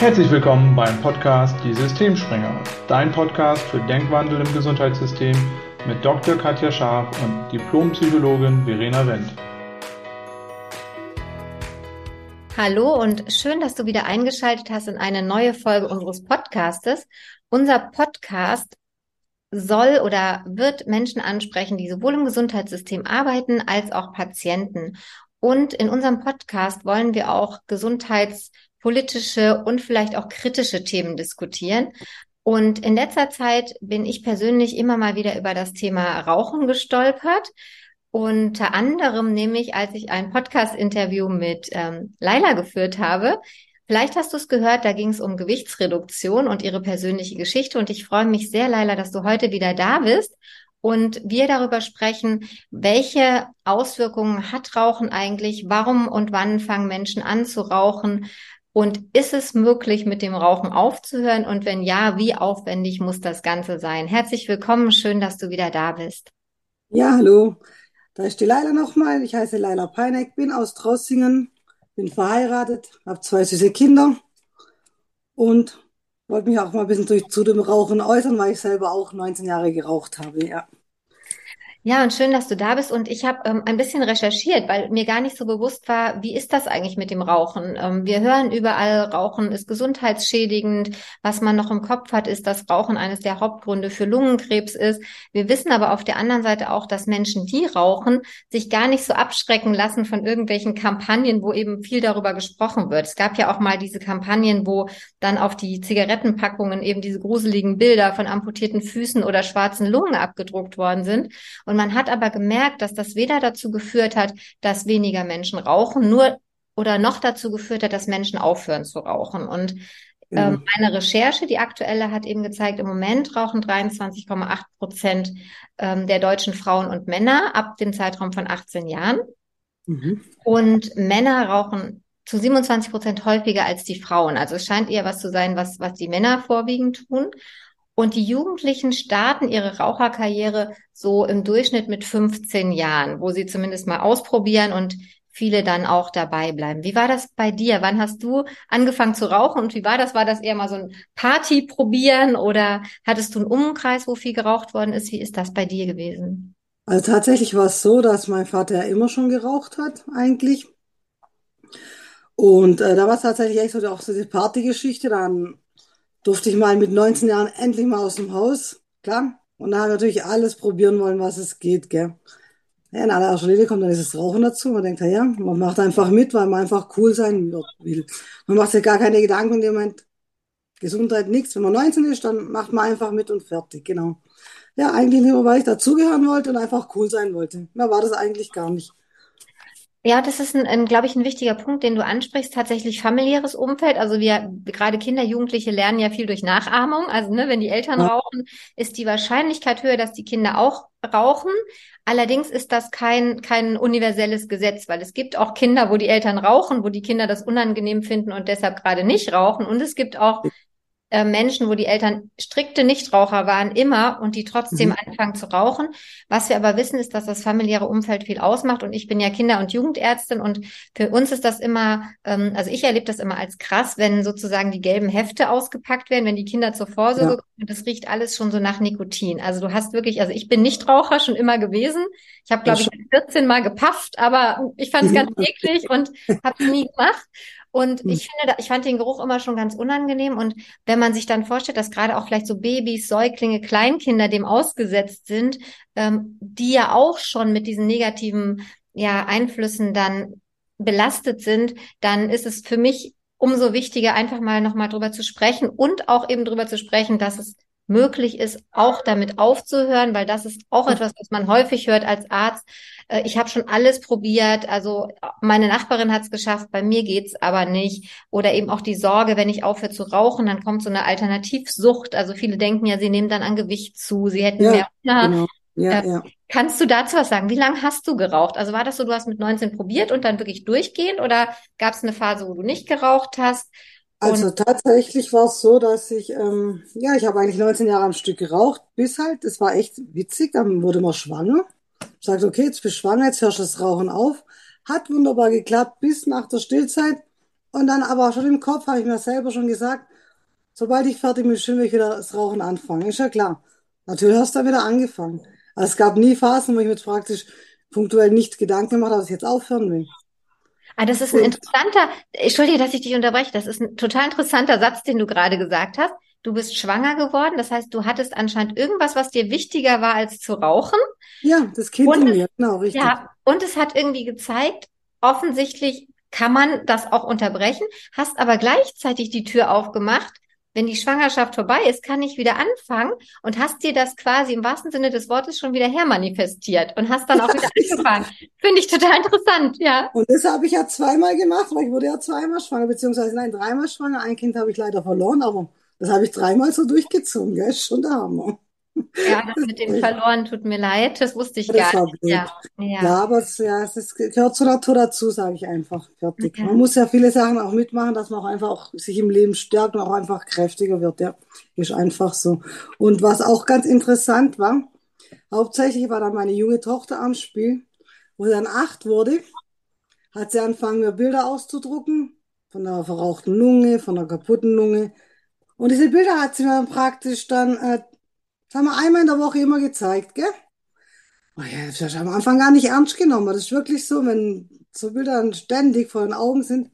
Herzlich willkommen beim Podcast Die Systemspringer, dein Podcast für Denkwandel im Gesundheitssystem mit Dr. Katja Scharf und Diplompsychologin Verena Wendt. Hallo und schön, dass du wieder eingeschaltet hast in eine neue Folge unseres Podcastes. Unser Podcast soll oder wird Menschen ansprechen, die sowohl im Gesundheitssystem arbeiten als auch Patienten. Und in unserem Podcast wollen wir auch gesundheitspolitische und vielleicht auch kritische Themen diskutieren. Und in letzter Zeit bin ich persönlich immer mal wieder über das Thema Rauchen gestolpert. Unter anderem nämlich, als ich ein Podcast-Interview mit ähm, Laila geführt habe. Vielleicht hast du es gehört, da ging es um Gewichtsreduktion und ihre persönliche Geschichte. Und ich freue mich sehr, Laila, dass du heute wieder da bist und wir darüber sprechen, welche Auswirkungen hat Rauchen eigentlich, warum und wann fangen Menschen an zu rauchen und ist es möglich, mit dem Rauchen aufzuhören und wenn ja, wie aufwendig muss das Ganze sein? Herzlich willkommen, schön, dass du wieder da bist. Ja, hallo, da ist die Leila nochmal. Ich heiße Leila Peineck, bin aus Traussingen, bin verheiratet, habe zwei süße Kinder und wollte mich auch mal ein bisschen durch, zu dem Rauchen äußern, weil ich selber auch 19 Jahre geraucht habe, ja. Ja, und schön, dass du da bist. Und ich habe ähm, ein bisschen recherchiert, weil mir gar nicht so bewusst war, wie ist das eigentlich mit dem Rauchen? Ähm, wir hören überall, Rauchen ist gesundheitsschädigend. Was man noch im Kopf hat, ist, dass Rauchen eines der Hauptgründe für Lungenkrebs ist. Wir wissen aber auf der anderen Seite auch, dass Menschen, die rauchen, sich gar nicht so abschrecken lassen von irgendwelchen Kampagnen, wo eben viel darüber gesprochen wird. Es gab ja auch mal diese Kampagnen, wo dann auf die Zigarettenpackungen eben diese gruseligen Bilder von amputierten Füßen oder schwarzen Lungen abgedruckt worden sind. Und man hat aber gemerkt, dass das weder dazu geführt hat, dass weniger Menschen rauchen, nur oder noch dazu geführt hat, dass Menschen aufhören zu rauchen. Und ähm, eine Recherche, die aktuelle, hat eben gezeigt, im Moment rauchen 23,8 Prozent ähm, der deutschen Frauen und Männer ab dem Zeitraum von 18 Jahren. Mhm. Und Männer rauchen zu 27 Prozent häufiger als die Frauen. Also es scheint eher was zu sein, was, was die Männer vorwiegend tun. Und die Jugendlichen starten ihre Raucherkarriere so im Durchschnitt mit 15 Jahren, wo sie zumindest mal ausprobieren und viele dann auch dabei bleiben. Wie war das bei dir? Wann hast du angefangen zu rauchen und wie war das? War das eher mal so ein Party probieren oder hattest du einen Umkreis, wo viel geraucht worden ist? Wie ist das bei dir gewesen? Also tatsächlich war es so, dass mein Vater ja immer schon geraucht hat, eigentlich. Und äh, da war es tatsächlich echt so auch so die Partygeschichte. Dann durfte ich mal mit 19 Jahren endlich mal aus dem Haus, klar. Und da habe ich natürlich alles probieren wollen, was es geht, gell. Ja, in aller Linie kommt dann dieses Rauchen dazu. Man denkt, ja, man macht einfach mit, weil man einfach cool sein will. Man macht sich gar keine Gedanken in dem Moment. Gesundheit nichts. Wenn man 19 ist, dann macht man einfach mit und fertig, genau. Ja, eigentlich nur, weil ich dazugehören wollte und einfach cool sein wollte. Mehr war das eigentlich gar nicht. Ja, das ist ein, ein glaube ich, ein wichtiger Punkt, den du ansprichst. Tatsächlich familiäres Umfeld. Also wir, gerade Kinder, Jugendliche lernen ja viel durch Nachahmung. Also ne, wenn die Eltern ja. rauchen, ist die Wahrscheinlichkeit höher, dass die Kinder auch rauchen. Allerdings ist das kein, kein universelles Gesetz, weil es gibt auch Kinder, wo die Eltern rauchen, wo die Kinder das unangenehm finden und deshalb gerade nicht rauchen. Und es gibt auch äh, Menschen, wo die Eltern strikte Nichtraucher waren, immer und die trotzdem mhm. anfangen zu rauchen. Was wir aber wissen, ist, dass das familiäre Umfeld viel ausmacht. Und ich bin ja Kinder- und Jugendärztin und für uns ist das immer, ähm, also ich erlebe das immer als krass, wenn sozusagen die gelben Hefte ausgepackt werden, wenn die Kinder zur Vorsorge ja. kommen. Und das riecht alles schon so nach Nikotin. Also du hast wirklich, also ich bin Nichtraucher schon immer gewesen. Ich habe, glaube ich, 14 Mal gepafft, aber ich fand es ganz eklig und habe es nie gemacht. Und hm. ich finde, ich fand den Geruch immer schon ganz unangenehm. Und wenn man sich dann vorstellt, dass gerade auch vielleicht so Babys, Säuglinge, Kleinkinder dem ausgesetzt sind, ähm, die ja auch schon mit diesen negativen ja, Einflüssen dann belastet sind, dann ist es für mich umso wichtiger, einfach mal nochmal drüber zu sprechen und auch eben drüber zu sprechen, dass es möglich ist, auch damit aufzuhören, weil das ist auch etwas, was man häufig hört als Arzt. Äh, ich habe schon alles probiert, also meine Nachbarin hat es geschafft, bei mir geht's aber nicht. Oder eben auch die Sorge, wenn ich aufhöre zu rauchen, dann kommt so eine Alternativsucht. Also viele denken ja, sie nehmen dann an Gewicht zu, sie hätten ja, mehr Hunger. Genau. Ja, äh, ja. Kannst du dazu was sagen? Wie lange hast du geraucht? Also war das so, du hast mit 19 probiert und dann wirklich durchgehend oder gab es eine Phase, wo du nicht geraucht hast? Also tatsächlich war es so, dass ich, ähm, ja, ich habe eigentlich 19 Jahre am Stück geraucht, bis halt, es war echt witzig, dann wurde man schwanger. Sagt, okay, jetzt bist du schwanger, jetzt hörst du das Rauchen auf. Hat wunderbar geklappt, bis nach der Stillzeit Und dann aber schon im Kopf habe ich mir selber schon gesagt, sobald ich fertig bin, will ich wieder das Rauchen anfangen. Ist ja klar. Natürlich hast du dann wieder angefangen. Also es gab nie Phasen, wo ich mir jetzt praktisch punktuell nicht Gedanken gemacht habe, dass ich jetzt aufhören will. Ah, das ist ein interessanter, entschuldige, dass ich dich unterbreche, das ist ein total interessanter Satz, den du gerade gesagt hast. Du bist schwanger geworden, das heißt, du hattest anscheinend irgendwas, was dir wichtiger war als zu rauchen. Ja, das Kind Und in es- mir, genau, richtig. Ja, und es hat irgendwie gezeigt, offensichtlich kann man das auch unterbrechen, hast aber gleichzeitig die Tür aufgemacht. Wenn die Schwangerschaft vorbei ist, kann ich wieder anfangen und hast dir das quasi im wahrsten Sinne des Wortes schon wieder hermanifestiert und hast dann auch wieder angefangen. Finde ich total interessant, ja. Und das habe ich ja zweimal gemacht, weil ich wurde ja zweimal schwanger, beziehungsweise nein, dreimal schwanger. Ein Kind habe ich leider verloren, aber das habe ich dreimal so durchgezogen, gell? Ist schon der Hammer. Ja, das mit dem verloren tut mir leid, das wusste ich Das gar nicht. Ja, ja. Ja, aber es, ja, es ist, gehört zur Natur dazu, sage ich einfach. Fertig. Ja. Man muss ja viele Sachen auch mitmachen, dass man auch einfach auch sich im Leben stärkt und auch einfach kräftiger wird. Ja, ist einfach so. Und was auch ganz interessant war, hauptsächlich war dann meine junge Tochter am Spiel, wo sie dann acht wurde, hat sie angefangen, mir Bilder auszudrucken von einer verrauchten Lunge, von einer kaputten Lunge. Und diese Bilder hat sie mir dann praktisch dann, äh, sagen wir, einmal in der Woche immer gezeigt, gell? Oh ja, das habe ich am Anfang gar nicht ernst genommen. Das ist wirklich so, wenn so Bilder dann ständig vor den Augen sind,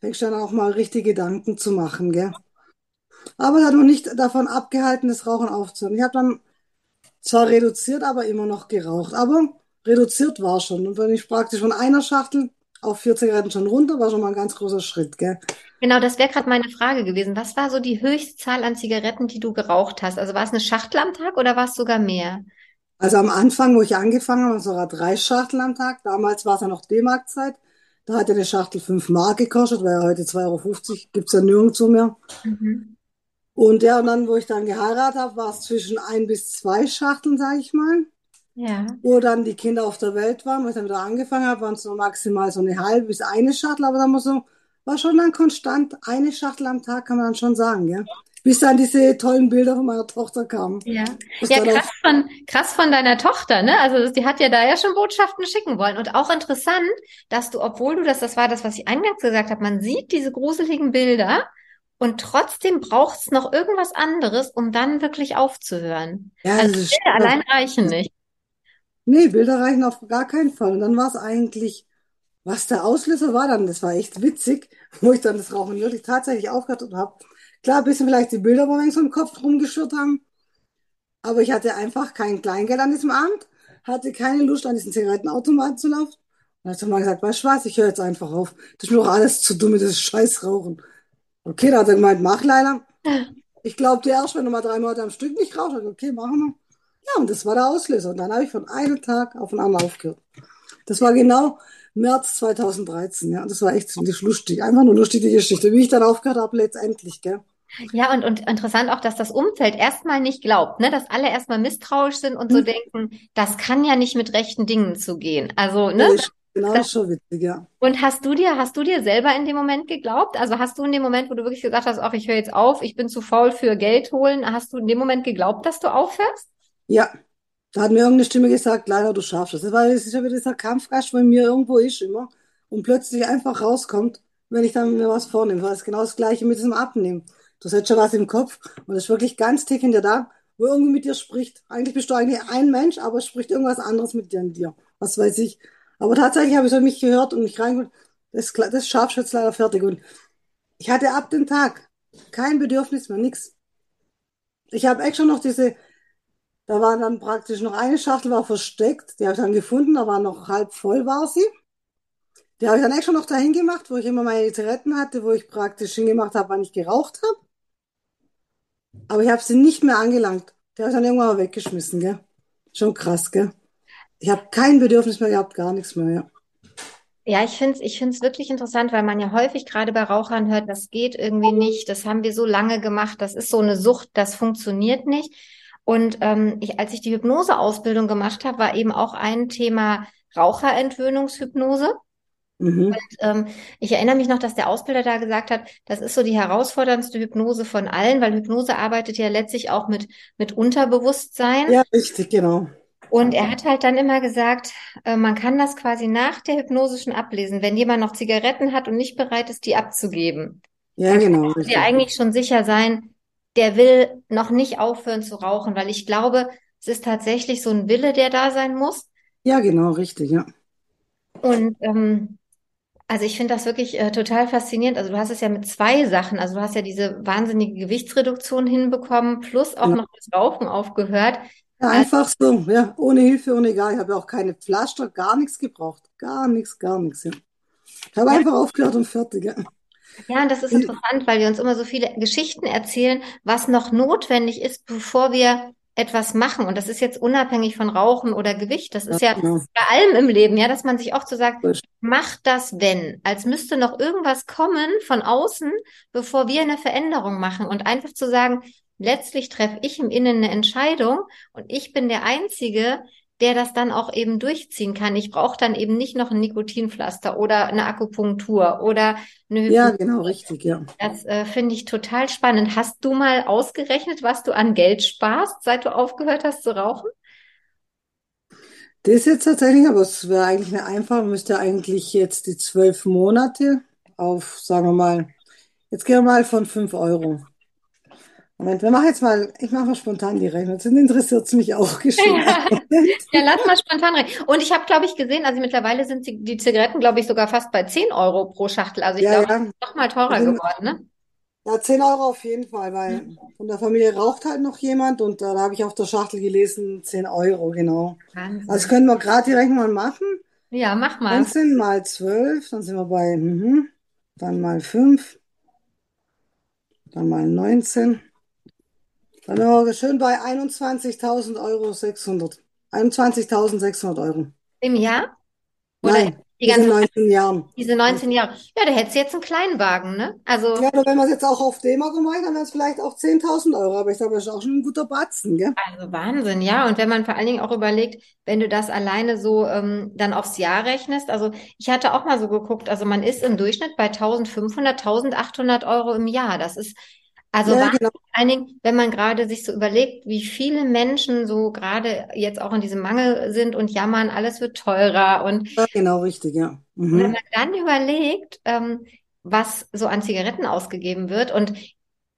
fängst du dann auch mal richtig Gedanken zu machen, gell? Aber es hat noch nicht davon abgehalten, das Rauchen aufzuhören. Ich habe dann zwar reduziert, aber immer noch geraucht. Aber reduziert war schon. Und wenn ich praktisch von einer Schachtel auf vier Zigaretten schon runter, war schon mal ein ganz großer Schritt, gell? Genau, das wäre gerade meine Frage gewesen. Was war so die Höchstzahl an Zigaretten, die du geraucht hast? Also war es eine Schachtel am Tag oder war es sogar mehr? Also am Anfang, wo ich angefangen habe, waren es sogar drei Schachteln am Tag. Damals war es ja noch D-Mark-Zeit. Da hat ja eine Schachtel 5 Mark gekostet, weil ja heute 2,50 Euro gibt's ja nirgendwo mehr. Mhm. Und ja, und dann, wo ich dann geheiratet habe, war es zwischen ein bis zwei Schachteln, sage ich mal. Ja. Wo dann die Kinder auf der Welt waren, wo ich dann wieder angefangen habe, waren es nur maximal so eine halbe bis eine Schachtel, aber dann war so, war schon dann konstant eine Schachtel am Tag, kann man dann schon sagen, ja. Bis dann diese tollen Bilder von meiner Tochter kamen. Ja. Ja, krass von, krass von deiner Tochter, ne? Also die hat ja da ja schon Botschaften schicken wollen. Und auch interessant, dass du, obwohl du das, das war das, was ich eingangs gesagt habe, man sieht diese gruseligen Bilder und trotzdem braucht es noch irgendwas anderes, um dann wirklich aufzuhören. Ja, Also allein reichen nicht. Nee, Bilder reichen auf gar keinen Fall. Und dann war es eigentlich, was der Auslöser war dann, das war echt witzig, wo ich dann das Rauchen wirklich tatsächlich aufgehört habe. Klar, ein bisschen vielleicht die Bilder, wo wir so im Kopf rumgeschürt haben. Aber ich hatte einfach kein Kleingeld an diesem Abend, hatte keine Lust, an diesen Zigarettenautomaten zu laufen. Und dann hat er mal gesagt, weißt du was, ich höre jetzt einfach auf. Das ist mir doch alles zu dumm diesem Scheißrauchen. Okay, da hat er gemeint, mach Leila. Ich glaube dir erst, wenn du mal drei Monate am Stück nicht rauchst. Okay, machen wir. Ja, und das war der Auslöser. Und dann habe ich von einem Tag auf den anderen aufgehört. Das war genau März 2013, ja. Das war echt ziemlich lustig. Einfach nur lustig, die Geschichte. Wie ich dann aufgehört habe, letztendlich, gell. Ja, und, und interessant auch, dass das Umfeld erstmal nicht glaubt, ne? Dass alle erstmal misstrauisch sind und so Mhm. denken, das kann ja nicht mit rechten Dingen zugehen. Also, ne? Ist genau das ist schon witzig, ja. Und hast du dir, hast du dir selber in dem Moment geglaubt? Also hast du in dem Moment, wo du wirklich gesagt hast, ach, ich höre jetzt auf, ich bin zu faul für Geld holen, hast du in dem Moment geglaubt, dass du aufhörst? Ja. Da hat mir irgendeine Stimme gesagt, leider, du schaffst es. Weil es ist ja wieder dieser Kampfgeist, wo in mir irgendwo ist immer. Und plötzlich einfach rauskommt, wenn ich dann mir was vornehme. Weil es genau das Gleiche mit diesem Abnehmen. Du hast schon was im Kopf und es ist wirklich ganz tief in dir da, wo irgendwie mit dir spricht. Eigentlich bist du eigentlich ein Mensch, aber es spricht irgendwas anderes mit dir dir. Was weiß ich. Aber tatsächlich habe ich so mich gehört und mich reingeholt. Das, das schaffst du jetzt leider fertig. Und ich hatte ab dem Tag kein Bedürfnis mehr, nix. Ich habe extra noch diese, da war dann praktisch noch eine Schachtel war versteckt, die habe ich dann gefunden, da war noch halb voll war sie. Die habe ich dann extra noch dahin gemacht, wo ich immer meine Zigaretten hatte, wo ich praktisch hingemacht habe, wann ich geraucht habe. Aber ich habe sie nicht mehr angelangt. Die habe ich dann irgendwann mal weggeschmissen, gell? Schon krass, gell? Ich habe kein Bedürfnis mehr gehabt, gar nichts mehr, ja. Ja, ich finde es ich find's wirklich interessant, weil man ja häufig gerade bei Rauchern hört, das geht irgendwie nicht, das haben wir so lange gemacht, das ist so eine Sucht, das funktioniert nicht. Und ähm, ich, als ich die Hypnoseausbildung gemacht habe, war eben auch ein Thema Raucherentwöhnungshypnose. Mhm. Und ähm, ich erinnere mich noch, dass der Ausbilder da gesagt hat, das ist so die herausforderndste Hypnose von allen, weil Hypnose arbeitet ja letztlich auch mit, mit Unterbewusstsein. Ja, richtig, genau. Und er hat halt dann immer gesagt, äh, man kann das quasi nach der Hypnose schon ablesen, wenn jemand noch Zigaretten hat und nicht bereit ist, die abzugeben. Ja, genau. können wir eigentlich schon sicher sein, der will noch nicht aufhören zu rauchen, weil ich glaube, es ist tatsächlich so ein Wille, der da sein muss. Ja, genau, richtig, ja. Und ähm, also ich finde das wirklich äh, total faszinierend. Also du hast es ja mit zwei Sachen. Also du hast ja diese wahnsinnige Gewichtsreduktion hinbekommen, plus auch Ja. noch das Rauchen aufgehört. Ja, einfach so, ja, ohne Hilfe, ohne gar. Ich habe ja auch keine Pflaster, gar nichts gebraucht. Gar nichts, gar nichts, ja. Ich habe einfach aufgehört und fertig, ja. Ja, und das ist interessant, weil wir uns immer so viele Geschichten erzählen, was noch notwendig ist, bevor wir etwas machen. Und das ist jetzt unabhängig von Rauchen oder Gewicht. Das ist ja genau. bei allem im Leben, ja, dass man sich oft so sagt, Das- mach das, wenn, als müsste noch irgendwas kommen von außen, bevor wir eine Veränderung machen. Und einfach zu sagen, letztlich treffe ich im Innen eine Entscheidung und ich bin der Einzige, der das dann auch eben durchziehen kann. Ich brauche dann eben nicht noch ein Nikotinpflaster oder eine Akupunktur oder eine Ja, Hypnose. genau, richtig, ja. Das äh, finde ich total spannend. Hast du mal ausgerechnet, was du an Geld sparst, seit du aufgehört hast zu rauchen? Das jetzt tatsächlich, aber es wäre eigentlich eine einfache, müsste eigentlich jetzt die zwölf Monate auf, sagen wir mal, jetzt gehen wir mal von 5 Euro. Moment, wir machen jetzt mal, ich mache mal spontan die Rechnung. Jetzt interessiert es mich auch geschwind. Ja, lass mal spontan rein. Und ich habe, glaube ich, gesehen, also mittlerweile sind die, Zigaretten, glaube ich, sogar fast bei 10 Euro pro Schachtel. Also ich Ja, glaube, ja. noch mal teurer Also- geworden, ne? Ja, 10 Euro auf jeden Fall, weil von der Familie raucht halt noch jemand und da habe ich auf der Schachtel gelesen, 10 Euro, genau. Wahnsinn. Also können wir gerade die Rechnung mal machen. Ja, mach mal. 19 mal 12, dann sind wir bei, mhm, dann mal 5, dann mal 19. Dann sind wir schön bei 21.000 Euro 600. 21.600 Euro. Im Jahr? Oder Nein, die sind 19 Jahren. diese 19 Jahre? Ja, da hättest du jetzt einen Kleinwagen, ne? Also, Ja, aber wenn wir es jetzt auch auf D-Mark machen, dann wären es vielleicht auch 10.000 Euro. Aber ich glaube, das ist auch schon ein guter Batzen, gell? also Wahnsinn, ja. Und wenn man vor allen Dingen auch überlegt, wenn du das alleine so ähm, dann aufs Jahr rechnest, also ich hatte auch mal so geguckt, also man ist im Durchschnitt bei 1500, 1800 Euro im Jahr. Das ist also Ja, genau. Vor allen Dingen, wenn man gerade sich so überlegt, wie viele Menschen so gerade jetzt auch in diesem Mangel sind und jammern, alles wird teurer. Und Ja, genau, richtig, ja. wenn Mhm. man dann überlegt, ähm, was so an Zigaretten ausgegeben wird und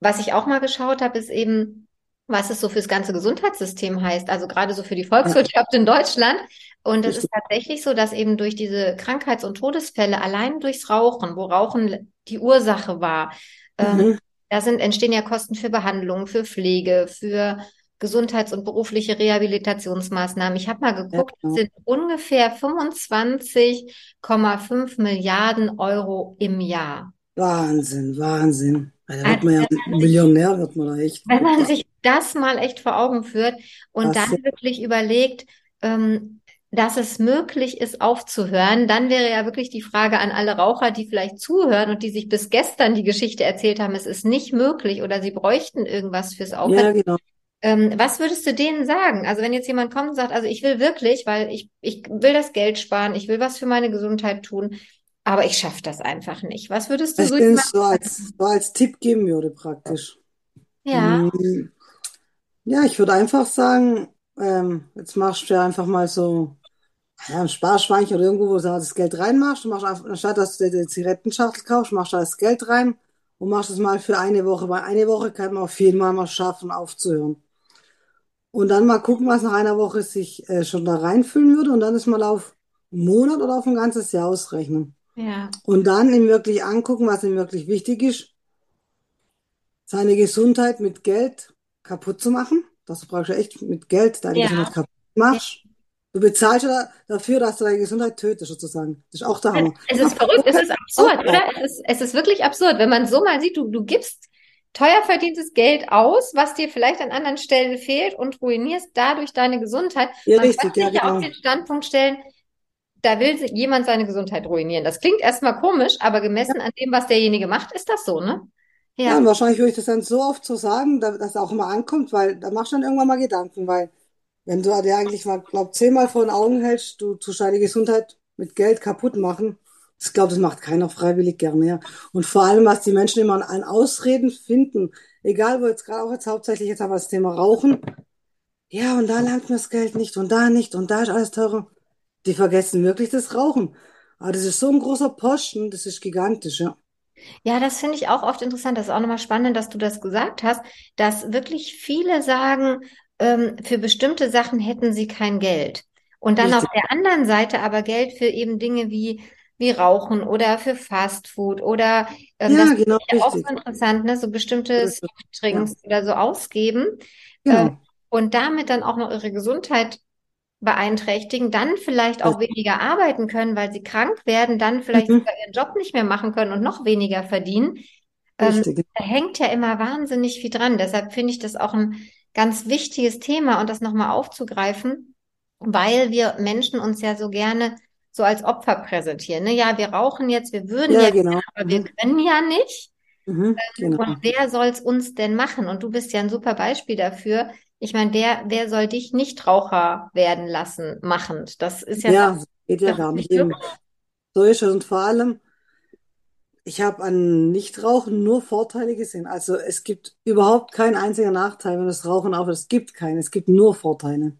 was ich auch mal geschaut habe, ist eben, was es so fürs ganze Gesundheitssystem heißt, also gerade so für die Volkswirtschaft in Deutschland. Und es ist tatsächlich so, dass eben durch diese Krankheits- und Todesfälle allein durchs Rauchen, wo Rauchen die Ursache war, ähm, Mhm. Da sind, entstehen ja Kosten für Behandlung, für Pflege, für Gesundheits- und berufliche Rehabilitationsmaßnahmen. Ich habe mal geguckt, genau. es sind ungefähr 25,5 Milliarden Euro im Jahr. Wahnsinn, Wahnsinn. Da wird Also, man ja wenn man sich- Millionär, wird man da echt. Wenn man sich das mal echt vor Augen führt und dann wirklich überlegt, ähm, dass es möglich ist, aufzuhören, dann wäre ja wirklich die Frage an alle Raucher, die vielleicht zuhören und die sich bis gestern die Geschichte erzählt haben, es ist nicht möglich oder sie bräuchten irgendwas fürs Aufhören. Ja, genau. Ähm, was würdest du denen sagen? Also wenn jetzt jemand kommt und sagt, also ich will wirklich, weil ich, ich will das Geld sparen, ich will was für meine Gesundheit tun, aber ich schaffe das einfach nicht. Was würdest du ich so so als, so als Tipp geben würde, praktisch. Ja, Mm, Ja, ich würde einfach sagen, ähm, jetzt machst du ja einfach mal so ja, ein Sparschweinchen oder irgendwo, wo du das Geld reinmachst. Du machst einfach, anstatt dass du dir die Zigarettenschachtel kaufst, machst du das Geld rein und machst es mal für eine Woche. Weil eine Woche kann man auf jeden Fall mal schaffen, aufzuhören. Und dann mal gucken, was nach einer Woche sich äh, schon da reinfüllen würde und dann ist mal auf einen Monat oder auf ein ganzes Jahr ausrechnen. ja, Und dann ihm wirklich angucken, was ihm wirklich wichtig ist, seine Gesundheit mit Geld kaputt zu machen. Das du praktisch echt mit Geld deine Ja. Gesundheit kaputt machst. Du bezahlst ja dafür, dass du deine Gesundheit tötest, sozusagen. Das ist auch der Hammer. Es ist verrückt, es ist absurd, oder? Es ist, es ist wirklich absurd, wenn man so mal sieht, du, du gibst teuer verdientes Geld aus, was dir vielleicht an anderen Stellen fehlt und ruinierst dadurch deine Gesundheit. Ja, Man richtig, ja, sich ja genau. auch den Standpunkt stellen, da will jemand seine Gesundheit ruinieren. Das klingt erstmal komisch, aber gemessen an dem, was derjenige macht, ist das so, ne? Ja, Ja, und wahrscheinlich würde ich das dann so oft so sagen, da- dass es auch immer ankommt, weil da machst du dann irgendwann mal Gedanken, weil wenn du dir eigentlich mal, glaub, zehnmal vor den Augen hältst, du tust deine Gesundheit mit Geld kaputt machen, ich glaube, das macht keiner freiwillig gerne. Ja. Und vor allem, was die Menschen immer an, Ausreden finden, egal wo jetzt gerade auch jetzt hauptsächlich, jetzt haben wir das Thema Rauchen, ja, und da langt mir das Geld nicht und da nicht und da ist alles teurer. Die vergessen wirklich das Rauchen. Aber das ist so ein großer Posten, das ist gigantisch, ja. Ja, das finde ich auch oft interessant. Das ist auch nochmal spannend, dass du das gesagt hast, dass wirklich viele sagen, ähm, für bestimmte Sachen hätten sie kein Geld. Und dann Richtig. auf der anderen Seite aber Geld für eben Dinge wie, wie Rauchen oder für Fastfood oder ähm, das Ja, finde genau, ich ja auch so interessant, ne? So bestimmte ist es. Ja, oder so ausgeben ähm, genau. und damit dann auch noch ihre Gesundheit beeinträchtigen, dann vielleicht auch weniger arbeiten können, weil sie krank werden, dann vielleicht Mhm. sogar ihren Job nicht mehr machen können und noch weniger verdienen. Ähm, Richtig. da hängt ja immer wahnsinnig viel dran. Deshalb finde ich das auch ein ganz wichtiges Thema und das nochmal aufzugreifen, weil wir Menschen uns ja so gerne so als Opfer präsentieren. Ne? Ja, wir rauchen jetzt, wir würden Ja, ja genau. aber wir können ja nicht. Mhm. Genau. Und wer soll's uns denn machen? Und du bist ja ein super Beispiel dafür. Ich meine, wer, wer soll dich Nichtraucher werden lassen, machend? Das ist ja Ja, geht ja gar nicht. nicht. So ist es. Und vor allem, ich habe an Nichtrauchen nur Vorteile gesehen. Also es gibt überhaupt keinen einzigen Nachteil, wenn das Rauchen aufhört. Es gibt keinen. Es gibt nur Vorteile.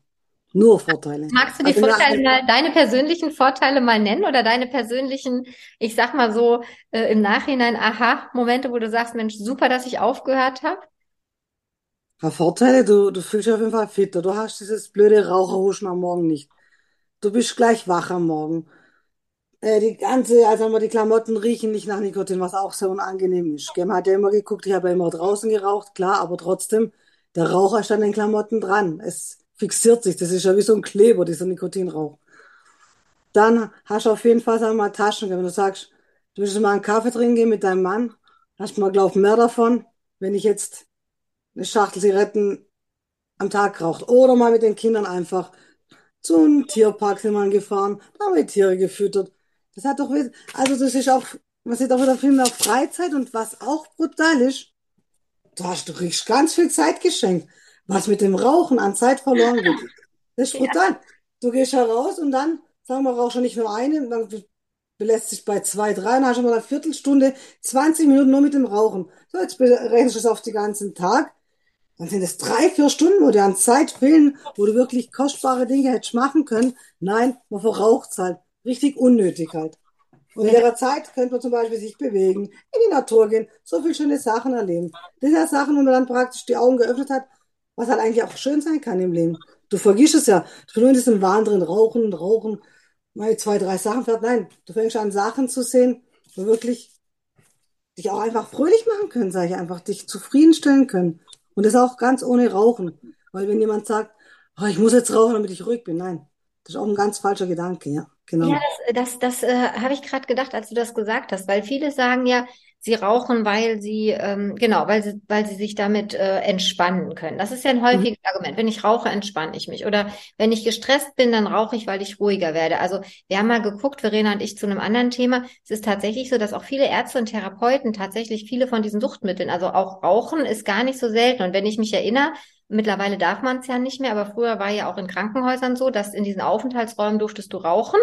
Nur Vorteile. Magst du die Also Vorteile mal, deine persönlichen Vorteile mal nennen oder deine persönlichen, ich sag mal so, äh, im Nachhinein, aha, Momente, wo du sagst, Mensch, super, dass ich aufgehört habe? ja, Vorteile, du, du fühlst dich auf jeden Fall fitter. Du hast dieses blöde Raucherhuschen am Morgen nicht. Du bist gleich wach am Morgen. Äh, die ganze, also mal die Klamotten riechen nicht nach Nikotin, was auch sehr unangenehm ist. Gell? Man hat ja immer geguckt, ich habe ja immer draußen geraucht, klar, aber trotzdem, der Raucher ist an den Klamotten dran. Es fixiert sich. Das ist ja wie so ein Kleber, dieser Nikotinrauch. Dann hast du auf jeden Fall, wir mal, Taschen. Wenn du sagst, du willst mal einen Kaffee trinken gehen mit deinem Mann, hast du mal, glaub, mehr davon, wenn ich jetzt eine Schachtel Zigaretten am Tag raucht. Oder mal mit den Kindern einfach zu einem Tierpark sind wir gefahren, da haben wir Tiere gefüttert. Das hat doch also das ist auch, man sieht auch wieder viel mehr Freizeit und was auch brutal ist, du hast, du kriegst ganz viel Zeit geschenkt. Was mit dem Rauchen an Zeit verloren geht. Das ist Ja. brutal. Du gehst heraus und dann, sagen wir, rauchst du nicht nur eine, dann be- belässt dich bei zwei, drei, dann hast du mal eine Viertelstunde, 20 Minuten nur mit dem Rauchen. So, jetzt berechnest du es auf den ganzen Tag. Dann sind es drei, vier Stunden, wo dir an Zeit fehlen, wo du wirklich kostbare Dinge hättest machen können. Nein, man verraucht halt. Richtig unnötig halt. Und in der Zeit könnte man zum Beispiel sich bewegen, in die Natur gehen, so viele schöne Sachen erleben. Das sind ja Sachen, wo man dann praktisch die Augen geöffnet hat, was halt eigentlich auch schön sein kann im Leben. Du vergisst es ja. Du bist nur in diesem Wahn drin, rauchen, rauchen, mal zwei, drei Sachen fährt. Nein, du fängst an, Sachen zu sehen, wo wirklich dich auch einfach fröhlich machen können, sage ich einfach, dich zufriedenstellen können. Und das auch ganz ohne Rauchen. Weil wenn jemand sagt, oh, ich muss jetzt rauchen, damit ich ruhig bin, nein, das ist auch ein ganz falscher Gedanke, ja, Ja, genau. das, das, das äh, habe ich gerade gedacht, als du das gesagt hast, weil viele sagen ja, sie rauchen, weil sie, ähm, genau, weil sie, weil sie sich damit äh, entspannen können. Das ist ja ein Mhm. häufiges Argument. Wenn ich rauche, entspanne ich mich. Oder wenn ich gestresst bin, dann rauche ich, weil ich ruhiger werde. Also wir haben mal geguckt, Verena und ich, zu einem anderen Thema. Es ist tatsächlich so, dass auch viele Ärzte und Therapeuten tatsächlich viele von diesen Suchtmitteln, also auch Rauchen ist gar nicht so selten. Und wenn ich mich erinnere, Mittlerweile darf man es ja nicht mehr, aber früher war ja auch in Krankenhäusern so, dass in diesen Aufenthaltsräumen durftest du rauchen.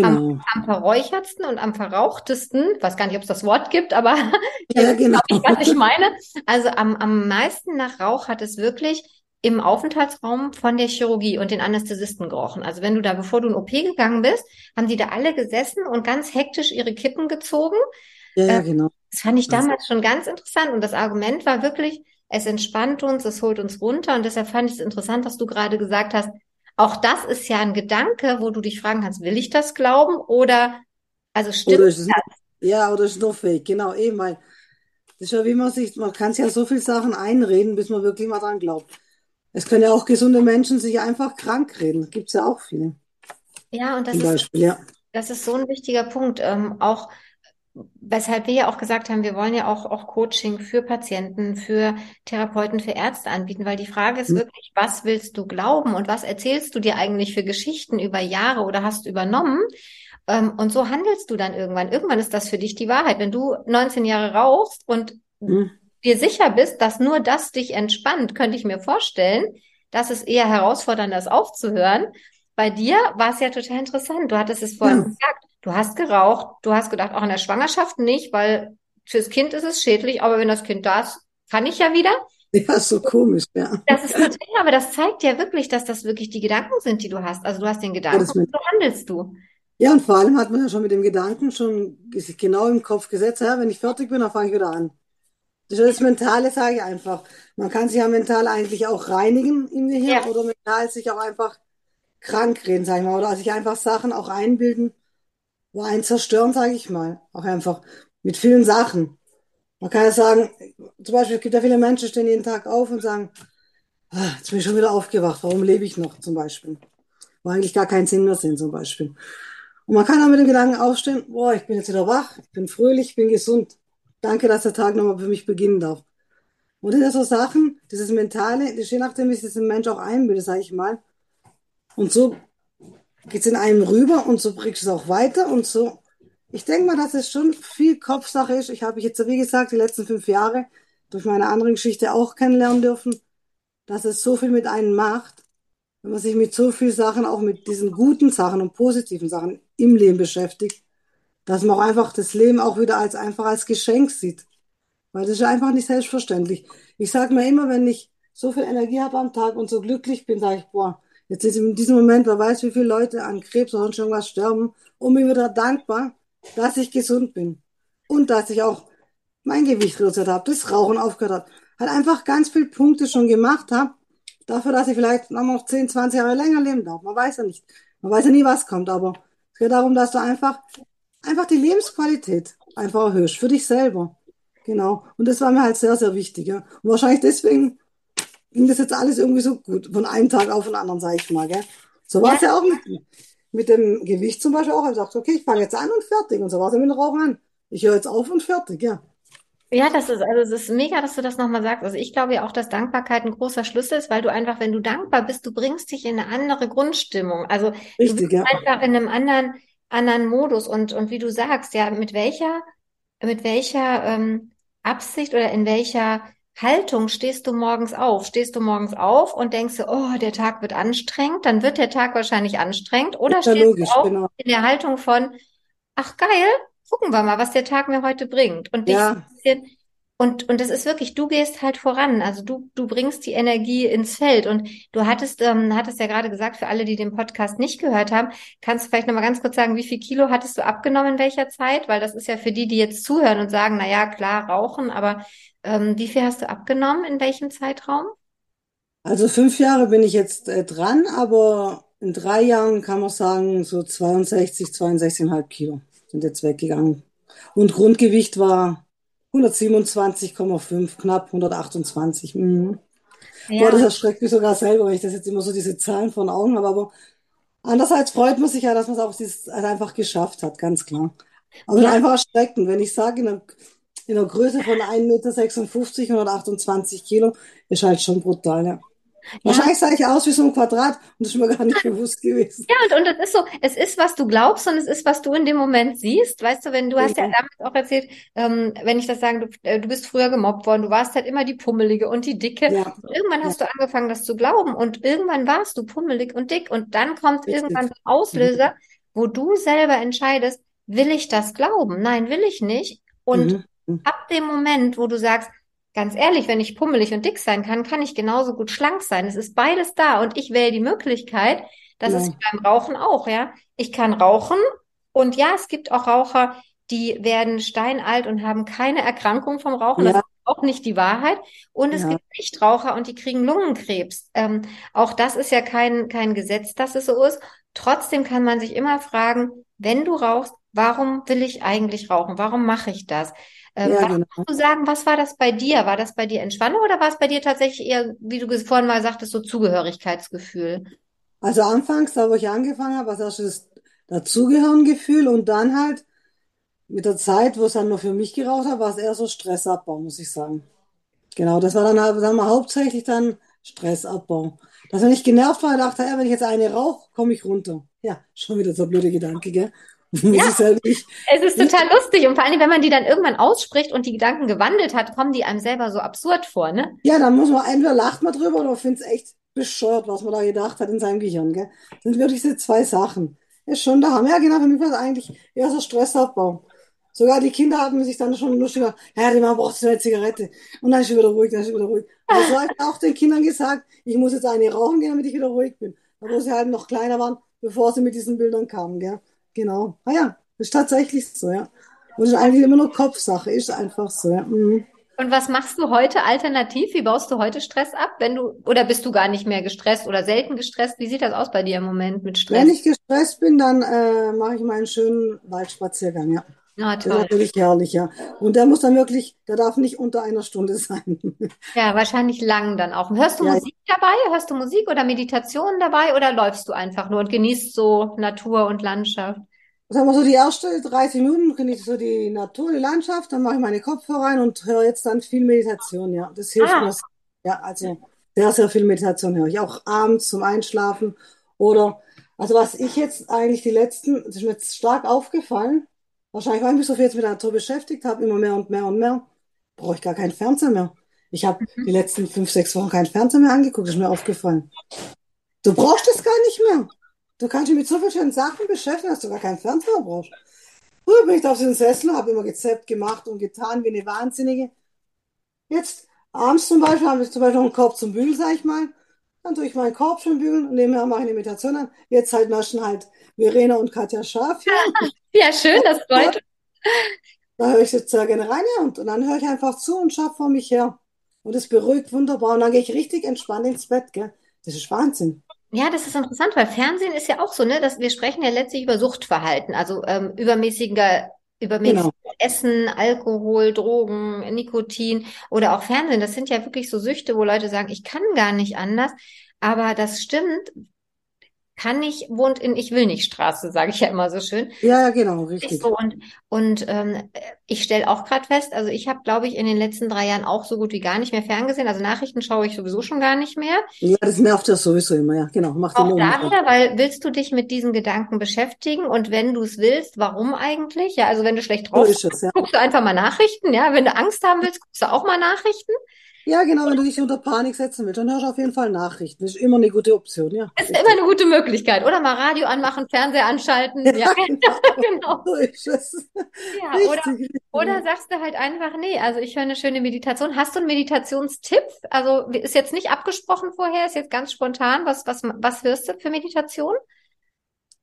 Am, Genau. am verräuchertsten und am verrauchtesten, ich weiß gar nicht, ob es das Wort gibt, aber Ja, genau. was ich meine. Also am, am meisten nach Rauch hat es wirklich im Aufenthaltsraum von der Chirurgie und den Anästhesisten gerochen. Also wenn du da, bevor du in OP gegangen bist, haben die da alle gesessen und ganz hektisch ihre Kippen gezogen. Ja, ja, Äh, genau. das fand ich Also, damals schon ganz interessant und das Argument war wirklich, es entspannt uns, es holt uns runter und deshalb fand ich es interessant, was du gerade gesagt hast. Auch das ist ja ein Gedanke, wo du dich fragen kannst, will ich das glauben oder, also oder stimmt ist es, ja, oder ist es nur fake, genau, eben, weil, das ist ja wie man sich, man kann sich ja so viel Sachen einreden, bis man wirklich mal dran glaubt. Es können ja auch gesunde Menschen sich einfach krank reden. Gibt's ja auch viele, Ja, und das zum ist, Beispiel, ja. das ist so ein wichtiger Punkt. Ähm, auch, weshalb wir ja auch gesagt haben, wir wollen ja auch, auch Coaching für Patienten, für Therapeuten, für Ärzte anbieten, weil die Frage ist Hm. wirklich, was willst du glauben und was erzählst du dir eigentlich für Geschichten über Jahre oder hast übernommen? Ähm, und so handelst du dann irgendwann. Irgendwann ist das für dich die Wahrheit. Wenn du 19 Jahre rauchst und Hm. dir sicher bist, dass nur das dich entspannt, könnte ich mir vorstellen, dass es eher herausfordernd ist, aufzuhören. Bei dir war es ja total interessant. Du hattest es vorhin Ja, gesagt. Du hast geraucht. Du hast gedacht, auch in der Schwangerschaft nicht, weil fürs Kind ist es schädlich. Aber wenn das Kind da ist, kann ich ja wieder. Ja, so komisch, ja. Das ist total, aber das zeigt ja wirklich, dass das wirklich die Gedanken sind, die du hast. Also du hast den Ja, Gedanken das und so handelst du. Ja, und vor allem hat man ja schon mit dem Gedanken schon sich genau im Kopf gesetzt, ja, wenn ich fertig bin, dann fange ich wieder an. Das ist das Mentale, sage ich einfach. Man kann sich ja mental eigentlich auch reinigen im Gehirn Ja. oder mental sich auch einfach krank reden, sag ich mal, oder sich einfach Sachen auch einbilden, wo einen zerstören, sage ich mal. Auch einfach mit vielen Sachen. Man kann ja sagen, zum Beispiel, es gibt ja viele Menschen, die stehen jeden Tag auf und sagen, ah, jetzt bin ich schon wieder aufgewacht, warum lebe ich noch, zum Beispiel. Wo eigentlich gar keinen Sinn mehr sehen, zum Beispiel. Und man kann auch mit dem Gedanken aufstehen, boah, ich bin jetzt wieder wach, ich bin fröhlich, ich bin gesund. Danke, dass der Tag nochmal für mich beginnen darf. Und das sind so Sachen, dieses Mentale, das je nachdem, wie sich ein Mensch auch einbildet, sage ich mal. Und so geht's in einem rüber und so bringst du es auch weiter und so. Ich denke mal, dass es schon viel Kopfsache ist. Ich habe jetzt, wie gesagt, die letzten fünf Jahre durch meine andere Geschichte auch kennenlernen dürfen, dass es so viel mit einem macht, wenn man sich mit so vielen Sachen, auch mit diesen guten Sachen und positiven Sachen im Leben beschäftigt, dass man auch einfach das Leben auch wieder als einfach als Geschenk sieht. Weil das ist einfach nicht selbstverständlich. Ich sage mir immer, wenn ich so viel Energie habe am Tag und so glücklich bin, sage ich, boah, jetzt ist in diesem Moment, wer weiß, wie viele Leute an Krebs oder sonst irgendwas sterben, und bin wieder dankbar, dass ich gesund bin. Und dass ich auch mein Gewicht reduziert habe, das Rauchen aufgehört habe. Halt einfach ganz viele Punkte schon gemacht habe, dafür, dass ich vielleicht noch 10, 20 Jahre länger leben darf. Man weiß ja nicht. Man weiß ja nie, was kommt, aber es geht darum, dass du einfach, einfach die Lebensqualität einfach erhöhst für dich selber. Genau. Und das war mir halt sehr, sehr wichtig. Ja. Und wahrscheinlich deswegen ging das jetzt alles irgendwie so gut. Von einem Tag auf den anderen, sage ich mal. Gell. So war es ja auch mit, mit dem Gewicht zum Beispiel auch. Ich dachte, okay, ich fange jetzt an und fertig. Und so war es ja mit dem Rauchen an. Ich höre jetzt auf und fertig, ja. Ja, das ist, also es ist mega, dass du das nochmal sagst. Also ich glaube ja auch, dass Dankbarkeit ein großer Schlüssel ist, weil du einfach, wenn du dankbar bist, du bringst dich in eine andere Grundstimmung. Also du Richtig, bist ja. einfach in einem anderen, anderen Modus. Und, und wie du sagst, ja, mit welcher, mit welcher ähm, Absicht oder in welcher Haltung stehst du morgens auf? Stehst du morgens auf und denkst du, oh, der Tag wird anstrengend, dann wird der Tag wahrscheinlich anstrengend. Oder stehst du logisch, auf genau. in der Haltung von, ach geil, gucken wir mal, was der Tag mir heute bringt. Und dich Ja, ein bisschen, und, und das ist wirklich, du gehst halt voran. Also du, du bringst die Energie ins Feld. Und du hattest, ähm, hattest ja gerade gesagt, für alle, die den Podcast nicht gehört haben, kannst du vielleicht nochmal ganz kurz sagen, wie viel Kilo hattest du abgenommen in welcher Zeit? Weil das ist ja für die, die jetzt zuhören und sagen, na ja, klar, rauchen, aber ähm, wie viel hast du abgenommen in welchem Zeitraum? also fünf Jahre bin ich jetzt äh, dran, aber in drei Jahren kann man sagen, so 62, 62,5 Kilo sind jetzt weggegangen. Und Grundgewicht war 127,5, knapp 128. Mhm. Boah, das Ja, erschreckt mich sogar selber, wenn ich das jetzt immer so diese Zahlen vor den Augen habe. Aber andererseits freut man sich ja, dass man es auch dieses, also einfach geschafft hat, ganz klar. Aber ja, einfach erschreckend, wenn ich sage, in einer, in einer Größe von 1,56 Meter, 128 Kilo, ist halt schon brutal, ja. Ja. Wahrscheinlich sah ich aus wie so ein Quadrat und das ist mir gar nicht bewusst gewesen. Ja, und, und das ist so, es ist, was du glaubst und es ist, was du in dem Moment siehst. Weißt du, wenn du hast ja damals auch erzählt, ähm, wenn ich das sagen, du, äh, du bist früher gemobbt worden, du warst halt immer die Pummelige und die Dicke. Ja, Und irgendwann ja, hast du angefangen, das zu glauben und irgendwann warst du pummelig und dick und dann kommt irgendwann richtig. der Auslöser, wo du selber entscheidest, will ich das glauben? Nein, will ich nicht. Und Mhm. Mhm. ab dem Moment, wo du sagst, ganz ehrlich, wenn ich pummelig und dick sein kann, kann ich genauso gut schlank sein. Es ist beides da und ich wähle die Möglichkeit, das ist Genau. wie beim Rauchen auch, ja. Ich kann rauchen und ja, es gibt auch Raucher, die werden steinalt und haben keine Erkrankung vom Rauchen. Das Ja, ist auch nicht die Wahrheit. Und es ja, gibt Nichtraucher und die kriegen Lungenkrebs. Ähm, auch das ist ja kein, kein Gesetz, dass es so ist. Trotzdem kann man sich immer fragen, wenn du rauchst, warum will ich eigentlich rauchen? Warum mache ich das? Ähm, ja, was genau. würdest du sagen, was war das bei dir? War das bei dir Entspannung oder war es bei dir tatsächlich eher, wie du vorhin mal sagtest, so Zugehörigkeitsgefühl? Also anfangs, da wo ich angefangen habe, war es erst das Dazugehören-Gefühl und dann halt mit der Zeit, wo es dann nur für mich geraucht habe, war es eher so Stressabbau, muss ich sagen. Genau, das war dann halt, sagen wir, hauptsächlich dann Stressabbau. Dass wenn ich genervt war, dachte ja, wenn ich jetzt eine rauche, komme ich runter. Ja, schon wieder so ein blöder Gedanke, gell? Ja, selber nicht, es ist total lustig und vor allem, wenn man die dann irgendwann ausspricht und die Gedanken gewandelt hat, kommen die einem selber so absurd vor, ne? ja, dann muss man, entweder lacht man drüber oder findet es echt bescheuert, was man da gedacht hat in seinem Gehirn, gell? Das sind wirklich diese zwei Sachen. Ist schon da. Ja, genau, für mich war es eigentlich eher so Stressabbau. Sogar die Kinder haben sich dann schon lustig gemacht, ja, die Mama braucht eine Zigarette. Und dann ist sie wieder ruhig, dann ist sie wieder ruhig. Und so habe ich auch den Kindern gesagt, ich muss jetzt eine rauchen gehen, damit ich wieder ruhig bin. Obwohl sie halt noch kleiner waren, bevor sie mit diesen Bildern kamen, gell? Genau. Ah ja, das ist tatsächlich so, ja. Und es ist eigentlich immer nur Kopfsache, ist einfach so, ja. Mhm. Und was machst du heute alternativ? Wie baust du heute Stress ab? Wenn du, oder bist du gar nicht mehr gestresst oder selten gestresst? Wie sieht das aus bei dir im Moment mit Stress? Wenn ich gestresst bin, dann äh, mache ich mal einen schönen Waldspaziergang, ja. Ah, Das ist toll. natürlich herrlich, ja. Und der muss dann wirklich, der darf nicht unter einer Stunde sein. Ja, wahrscheinlich lang dann auch. Hörst du Ja. Musik dabei? Hörst du Musik oder Meditation dabei oder läufst du einfach nur und genießt so Natur und Landschaft? Sagen wir so, die erste 30 Minuten genieße ich so die Natur, die Landschaft, dann mache ich meine Kopfhörer rein und höre jetzt dann viel Meditation, ja. Das hilft Ah. mir. Ja, also sehr, sehr viel Meditation höre ich. Auch abends zum Einschlafen. Oder, also was ich jetzt eigentlich die letzten, das ist mir jetzt stark aufgefallen, wahrscheinlich, weil ich mich so viel jetzt mit der Natur beschäftigt habe, immer mehr und mehr und mehr, brauche ich gar keinen Fernseher mehr. Ich habe Mhm. die letzten fünf, sechs Wochen keinen Fernseher mehr angeguckt, ist mir aufgefallen. Du brauchst es gar nicht mehr. Du kannst dich mit so vielen schönen Sachen beschäftigen, dass du gar keinen Fernseher brauchst. Früher bin ich auf diesen Sessel, habe immer gezappt, gemacht und getan wie eine Wahnsinnige. Jetzt abends zum Beispiel habe ich zum Beispiel noch einen Korb zum Bügeln, sag ich mal. Dann tue ich meinen Korb schon bügeln und nebenher mache ich eine Meditation an. Jetzt halt naschen halt Verena und Katja Scharf hier. Ja, schön, das freut Da höre ich jetzt sehr gerne rein ja, und, und dann höre ich einfach zu und schaue vor mich her. Und es beruhigt wunderbar. Und dann gehe ich richtig entspannt ins Bett, gell? Das ist Wahnsinn. Ja, das ist interessant, weil Fernsehen ist ja auch so, ne, dass wir sprechen ja letztlich über Suchtverhalten, also ähm, übermäßiger, übermäßiges Genau. Essen, Alkohol, Drogen, Nikotin oder auch Fernsehen. Das sind ja wirklich so Süchte, wo Leute sagen, ich kann gar nicht anders. Aber das stimmt, kann ich, wohnt in Ich will nicht Straße, sage ich ja immer so schön. Ja, ja, genau, richtig. so und und ähm, ich stelle auch gerade fest, also ich habe, glaube ich, in den letzten drei Jahren auch so gut wie gar nicht mehr ferngesehen. Also Nachrichten schaue ich sowieso schon gar nicht mehr. Ja, das nervt ja sowieso immer, ja, genau. Macht Auch da wieder, weil willst du dich mit diesen Gedanken beschäftigen und wenn du es willst, warum eigentlich? Ja, also wenn du schlecht drauf ist es, ja. guckst du einfach mal Nachrichten, ja. Wenn du Angst haben willst, guckst du auch mal Nachrichten. Ja, genau, wenn du dich unter Panik setzen willst, dann hörst du auf jeden Fall Nachrichten. Das ist immer eine gute Option, ja. Ist immer eine gute Möglichkeit. Oder mal Radio anmachen, Fernseher anschalten. Ja, Ja, genau, genau. so ist es. Ja, oder, Richtig, richtig. Oder sagst du halt einfach, nee, also ich höre eine schöne Meditation. Hast du einen Meditationstipp? Also ist jetzt nicht abgesprochen vorher, ist jetzt ganz spontan. Was, was, was hörst du für Meditation?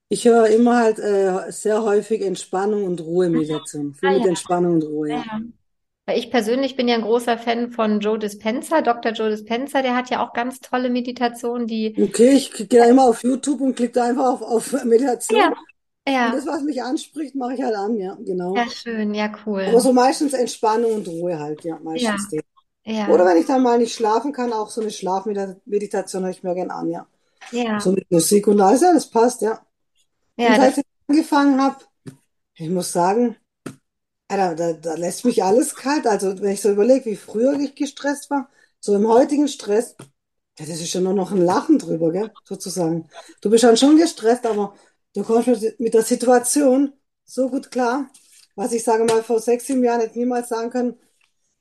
Ich höre immer halt äh, sehr häufig Entspannung und Ruhe-Meditation. Viel Ah, mit ja. Entspannung und Ruhe, ja. Ja. Weil ich persönlich bin ja ein großer Fan von Joe Dispenza, Dr. Joe Dispenza, der hat ja auch ganz tolle Meditationen, die, Okay, ich gehe da immer auf YouTube und klicke da einfach auf, auf Meditation. ja, Und ja, das, was mich anspricht, mache ich halt an, ja, genau. ja, schön, ja, Aber cool. so meistens Entspannung und Ruhe halt, ja, meistens das. Ja, Oder wenn ich dann mal nicht schlafen kann, auch so eine Schlafmeditation höre ich mir gerne an, ja. ja, So mit Musik und alles, ja, das passt, ja. ja, Und seit ich angefangen habe, ich muss sagen, Alter, da, da lässt mich alles kalt. Also, wenn ich so überlege, wie früher ich gestresst war, so im heutigen Stress, ja, das ist ja nur noch ein Lachen drüber, gell, sozusagen. Du bist dann schon gestresst, aber du kommst mit, mit der Situation so gut klar, was ich sage mal vor sechs, sieben Jahren hätte niemals sagen können,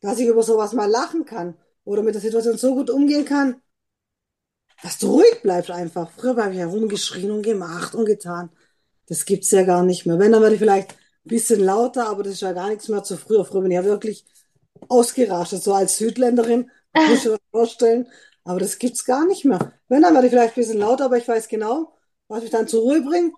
dass ich über sowas mal lachen kann oder mit der Situation so gut umgehen kann, dass du ruhig bleibst einfach. Früher habe ich ja rumgeschrien und gemacht und getan. Das gibt's ja gar nicht mehr. Wenn, dann werde ich vielleicht ein bisschen lauter, aber das ist ja gar nichts mehr zu früher. Früher bin ich ja wirklich ausgerastet, so als Südländerin, muss ich mir das vorstellen. Aber das gibt's gar nicht mehr. Wenn, dann werde ich vielleicht ein bisschen lauter, aber ich weiß genau, was mich dann zur Ruhe bringt.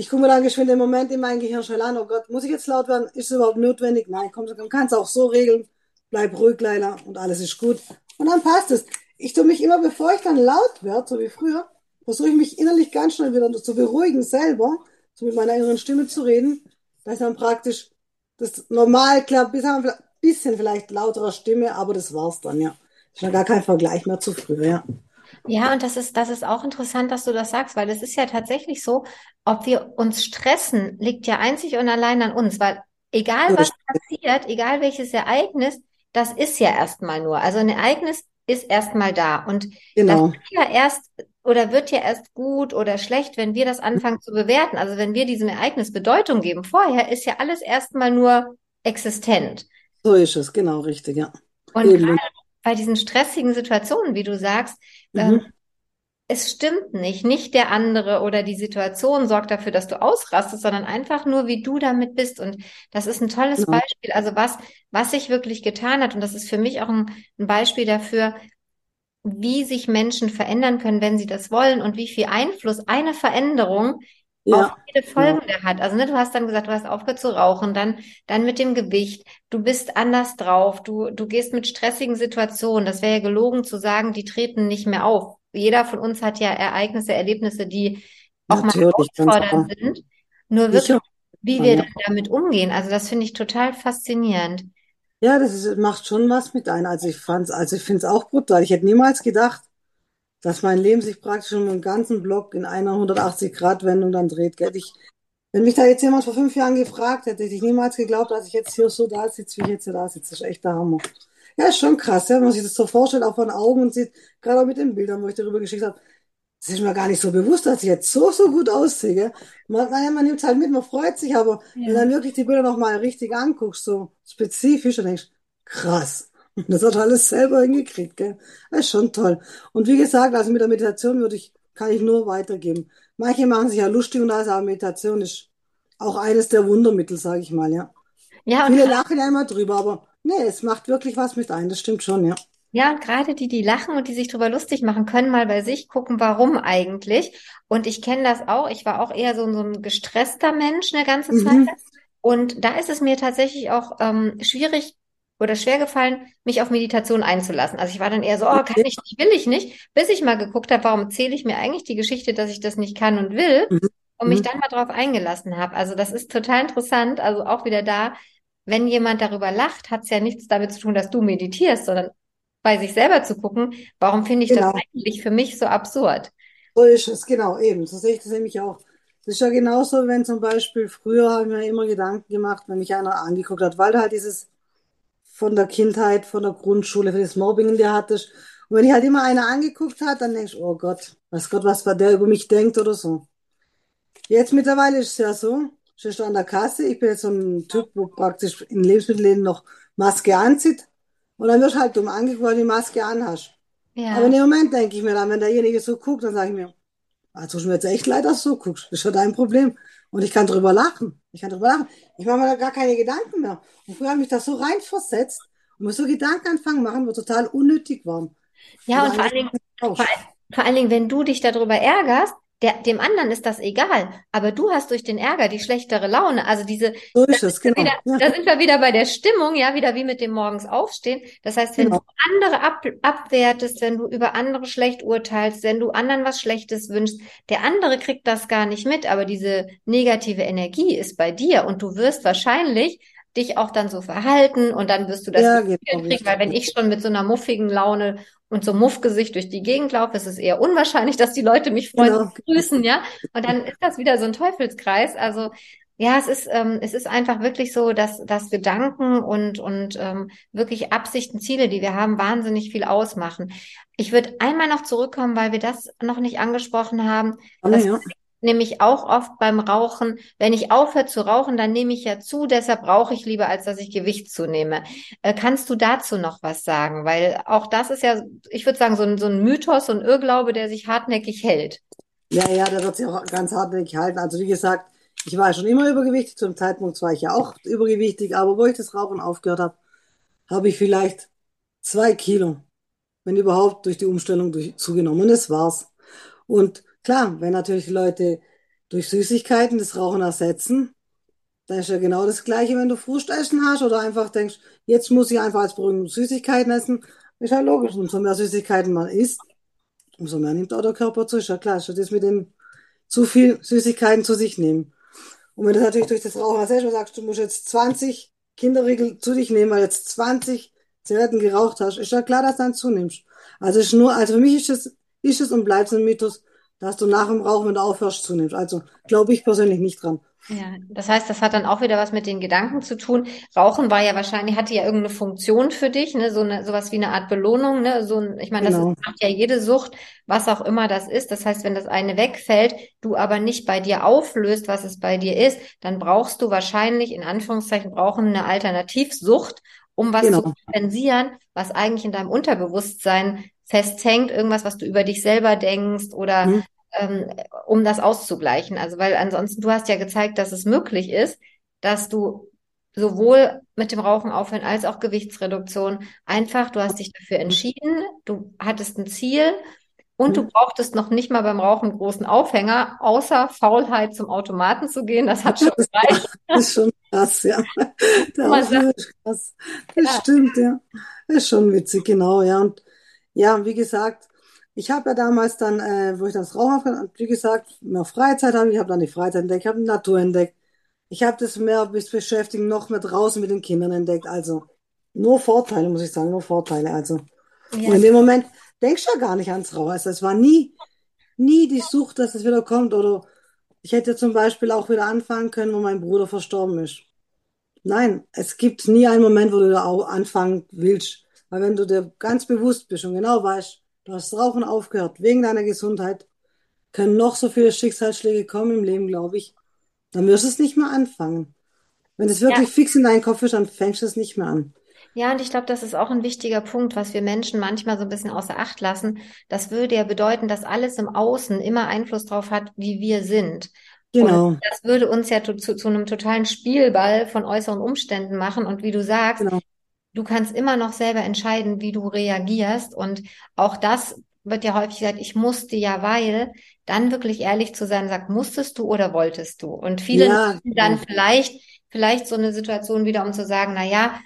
Ich gucke mir dann geschwind den Moment in mein Gehirn schnell an. Oh Gott, muss ich jetzt laut werden? Ist es überhaupt notwendig? Nein, komm, man kann es auch so regeln. Bleib ruhig, Leila, und alles ist gut. Und dann passt es. Ich tue mich immer, bevor ich dann laut werde, so wie früher, versuche ich mich innerlich ganz schnell wieder zu beruhigen selber, so mit meiner inneren Stimme zu reden, dass dann praktisch das normal klappt, bis ein bisschen vielleicht lauterer Stimme, aber das war's dann, ja. Ist ja gar kein Vergleich mehr zu früher, ja. Ja, und das ist, das ist auch interessant, dass du das sagst, weil es ist ja tatsächlich so, ob wir uns stressen, liegt ja einzig und allein an uns, weil egal was passiert, egal welches Ereignis, das ist ja erstmal nur. Also ein Ereignis ist erstmal da und Genau. das ist ja erst oder wird ja erst gut oder schlecht, wenn wir das anfangen zu bewerten. Also wenn wir diesem Ereignis Bedeutung geben. Vorher ist ja alles erstmal nur existent. So ist es, genau, richtig, ja. Und Eben. gerade bei diesen stressigen Situationen, wie du sagst, Mhm. ähm, es stimmt nicht. Nicht der andere oder die Situation sorgt dafür, dass du ausrastest, sondern einfach nur, wie du damit bist. Und das ist ein tolles Genau. Beispiel. Also was, was sich wirklich getan hat. Und das ist für mich auch ein, ein Beispiel dafür, wie sich Menschen verändern können, wenn sie das wollen und wie viel Einfluss eine Veränderung Ja, jede genau. folgende hat. Also, ne, du hast dann gesagt, du hast aufgehört zu rauchen, dann, dann mit dem Gewicht, du bist anders drauf, du, du gehst mit stressigen Situationen. Das wäre ja gelogen zu sagen, die treten nicht mehr auf. Jeder von uns hat ja Ereignisse, Erlebnisse, die auch mal Natürlich, ganz herausfordernd sind. Nur wirklich, wie wir Ja. damit umgehen. Also, das finde ich total faszinierend. Ja, das ist, macht schon was mit ein. Also ich fand's, also ich finde es auch brutal. Ich hätte niemals gedacht, dass mein Leben sich praktisch um einen ganzen Block in einer 180-Grad-Wendung dann dreht. Gell? Ich, wenn mich da jetzt jemand vor fünf Jahren gefragt hätte, hätte ich niemals geglaubt, dass ich jetzt hier so da sitze, wie ich jetzt hier da sitze. Das ist echt der Hammer. Ja, ist schon krass, ja, wenn man sich das so vorstellt, auch von Augen und sieht, gerade auch mit den Bildern, wo ich darüber geschickt habe. Das ist mir gar nicht so bewusst, dass ich jetzt so, so gut aussehe. Gell? Man, naja, man nimmt es halt mit, man freut sich, aber wenn du Ja. dann wirklich die Bilder nochmal richtig anguckst, so spezifisch, und denkst, krass, das hat er alles selber hingekriegt, gell? Das ist schon toll. Und wie gesagt, also mit der Meditation würde ich, kann ich nur weitergeben. Manche machen sich ja lustig und alles, aber Meditation ist auch eines der Wundermittel, sage ich mal, ja. Ja, und Viele lachen ja immer drüber, aber nee, es macht wirklich was mit ein, das stimmt schon, ja. Ja, und gerade die, die lachen und die sich drüber lustig machen, können mal bei sich gucken, warum eigentlich. Und ich kenne das auch. Ich war auch eher so, so ein gestresster Mensch eine ganze Zeit. Mhm. Und da ist es mir tatsächlich auch ähm, schwierig oder schwer gefallen, mich auf Meditation einzulassen. Also ich war dann eher so, oh, kann ich nicht, will ich nicht, bis ich mal geguckt habe, warum erzähle ich mir eigentlich die Geschichte, dass ich das nicht kann und will Mhm. und mich Mhm. dann mal drauf eingelassen habe. Also das ist total interessant. Also auch wieder da, wenn jemand darüber lacht, hat es ja nichts damit zu tun, dass du meditierst, sondern bei sich selber zu gucken, warum finde ich das Genau. eigentlich für mich so absurd? So ist es, genau, eben. So sehe ich das nämlich auch. Das ist ja genauso, wenn zum Beispiel früher habe ich mir immer Gedanken gemacht, wenn mich einer angeguckt hat, weil du halt dieses von der Kindheit, von der Grundschule, für das Mobbing in dir hattest. Und wenn ich halt immer einer angeguckt hat, dann denkst du, oh Gott, weiß Gott, was der über mich denkt oder so. Jetzt mittlerweile ist es ja so, stehst du an der Kasse, ich bin jetzt so ein Typ, wo praktisch in Lebensmittelläden noch Maske anzieht und dann wirst du halt dumm angeguckt, weil du die Maske anhast. Aber in Ja, dem Moment denke ich mir dann, wenn derjenige so guckt, dann sage ich mir, ah, tut mir jetzt echt leid, dass du so guckst. Das ist ja dein Problem. Und ich kann drüber lachen. Ich kann drüber lachen. Ich mache mir da gar keine Gedanken mehr. Und früher habe ich das so reinversetzt und mir so Gedanken anfangen machen, wo total unnötig waren. ja, Oder und vor allen Dingen, vor, vor allen Dingen, wenn du dich darüber ärgerst, der, dem anderen ist das egal, aber du hast durch den Ärger die schlechtere Laune. Also diese, So da ist es, sind wir genau. wieder, Ja, da sind wir wieder bei der Stimmung, ja, wieder wie mit dem morgens aufstehen. Das heißt, wenn du genau. andere ab, abwertest, wenn du über andere schlecht urteilst, wenn du anderen was Schlechtes wünschst, der andere kriegt das gar nicht mit, aber diese negative Energie ist bei dir und du wirst wahrscheinlich dich auch dann so verhalten und dann wirst du das Ja, genau, kriegen, weil wenn ich schon mit so einer muffigen Laune und so Muffgesicht durch die Gegend laufe, ist es eher unwahrscheinlich, dass die Leute mich freundlich Genau. grüßen, ja. Und dann ist das wieder so ein Teufelskreis. Also ja, es ist, ähm, es ist einfach wirklich so, dass, dass Gedanken und, und ähm, wirklich Absichten, Ziele, die wir haben, wahnsinnig viel ausmachen. Ich würde einmal noch zurückkommen, weil wir das noch nicht angesprochen haben. Gerne, Das nämlich auch oft beim Rauchen. Wenn ich aufhöre zu rauchen, dann nehme ich ja zu, deshalb rauche ich lieber, als dass ich Gewicht zunehme. Äh, kannst du dazu noch was sagen? Weil auch das ist ja, ich würde sagen, so ein, so ein Mythos, so ein Irrglaube, der sich hartnäckig hält. Ja, ja, der wird sich auch ganz hartnäckig halten. Also wie gesagt, ich war schon immer übergewichtig. Zum Zeitpunkt war ich ja auch übergewichtig. Aber wo ich das Rauchen aufgehört habe, habe ich vielleicht zwei Kilo, wenn überhaupt, durch die Umstellung durch, zugenommen. Und das war's. Und klar, wenn natürlich Leute durch Süßigkeiten das Rauchen ersetzen, dann ist ja genau das Gleiche, wenn du Frustessen hast oder einfach denkst, jetzt muss ich einfach als Beruhigung Süßigkeiten essen. Ist ja logisch. Umso mehr Süßigkeiten man isst, umso mehr nimmt auch der Körper zu. Ist ja klar, ist ja das mit dem zu viel Süßigkeiten zu sich nehmen. Und wenn du natürlich durch das Rauchen selber sagst, du musst jetzt 20 Kinderriegel zu dich nehmen, weil jetzt 20 Zigaretten geraucht hast, ist ja klar, dass du dann zunimmst. Also ist nur, also für mich ist es, ist es und bleibt es ein Mythos, dass du nach dem Rauchen, wenn du aufhörst, zunimmst. Also glaube ich persönlich nicht dran. Ja, das heißt, das hat dann auch wieder was mit den Gedanken zu tun. Rauchen war ja wahrscheinlich, hatte ja irgendeine Funktion für dich, ne, so eine, sowas wie eine Art Belohnung, ne, so ein, ich meine, das Genau. ist, macht ja jede Sucht, was auch immer das ist. Das heißt, wenn das eine wegfällt, du aber nicht bei dir auflöst, was es bei dir ist, dann brauchst du wahrscheinlich, in Anführungszeichen, brauchen eine Alternativsucht, um was Genau. zu kompensieren, was eigentlich in deinem Unterbewusstsein festhängt, irgendwas, was du über dich selber denkst oder Mhm. ähm, um das auszugleichen. Also, weil ansonsten, du hast ja gezeigt, dass es möglich ist, dass du sowohl mit dem Rauchen aufhören als auch Gewichtsreduktion einfach, du hast dich dafür entschieden, du hattest ein Ziel und du Mhm. brauchtest noch nicht mal beim Rauchen einen großen Aufhänger, außer Faulheit zum Automaten zu gehen. Das hat schon gereicht. Das ist schon krass, ja. Der Aufhörer ist krass. Das Ja. stimmt, ja. Das ist schon witzig, genau, ja. Und ja, wie gesagt, ich habe ja damals dann, äh, wo ich das Rauchen aufgehört habe, wie gesagt, mehr Freizeit habe, ich habe dann die Freizeit entdeckt, ich habe die Natur entdeckt. Ich habe das mehr bis beschäftigen, noch mehr draußen mit den Kindern entdeckt. Also nur Vorteile, muss ich sagen, nur Vorteile. Also. Und in Ja, dem Moment denkst du ja gar nicht ans Rauchen. Also es war nie, nie die Sucht, dass es wieder kommt. Oder ich hätte zum Beispiel auch wieder anfangen können, wo mein Bruder verstorben ist. Nein, es gibt nie einen Moment, wo du da auch anfangen willst. Weil wenn du dir ganz bewusst bist und genau weißt, du hast Rauchen aufgehört wegen deiner Gesundheit, können noch so viele Schicksalsschläge kommen im Leben, glaube ich, dann wirst du es nicht mehr anfangen. Wenn es ja. wirklich fix in deinen Kopf ist, dann fängst du es nicht mehr an. Ja, und ich glaube, das ist auch ein wichtiger Punkt, was wir Menschen manchmal so ein bisschen außer Acht lassen. Das würde ja bedeuten, dass alles im Außen immer Einfluss drauf hat, wie wir sind. Und Genau, das würde uns ja zu, zu, zu einem totalen Spielball von äußeren Umständen machen. Und wie du sagst, genau. Du kannst immer noch selber entscheiden, wie du reagierst. Und auch das wird ja häufig gesagt, ich musste ja, weil, dann wirklich ehrlich zu sein, sagt, musstest du oder wolltest du? Und viele Ja, dann genau. vielleicht, vielleicht so eine Situation wieder, um zu sagen, na ja,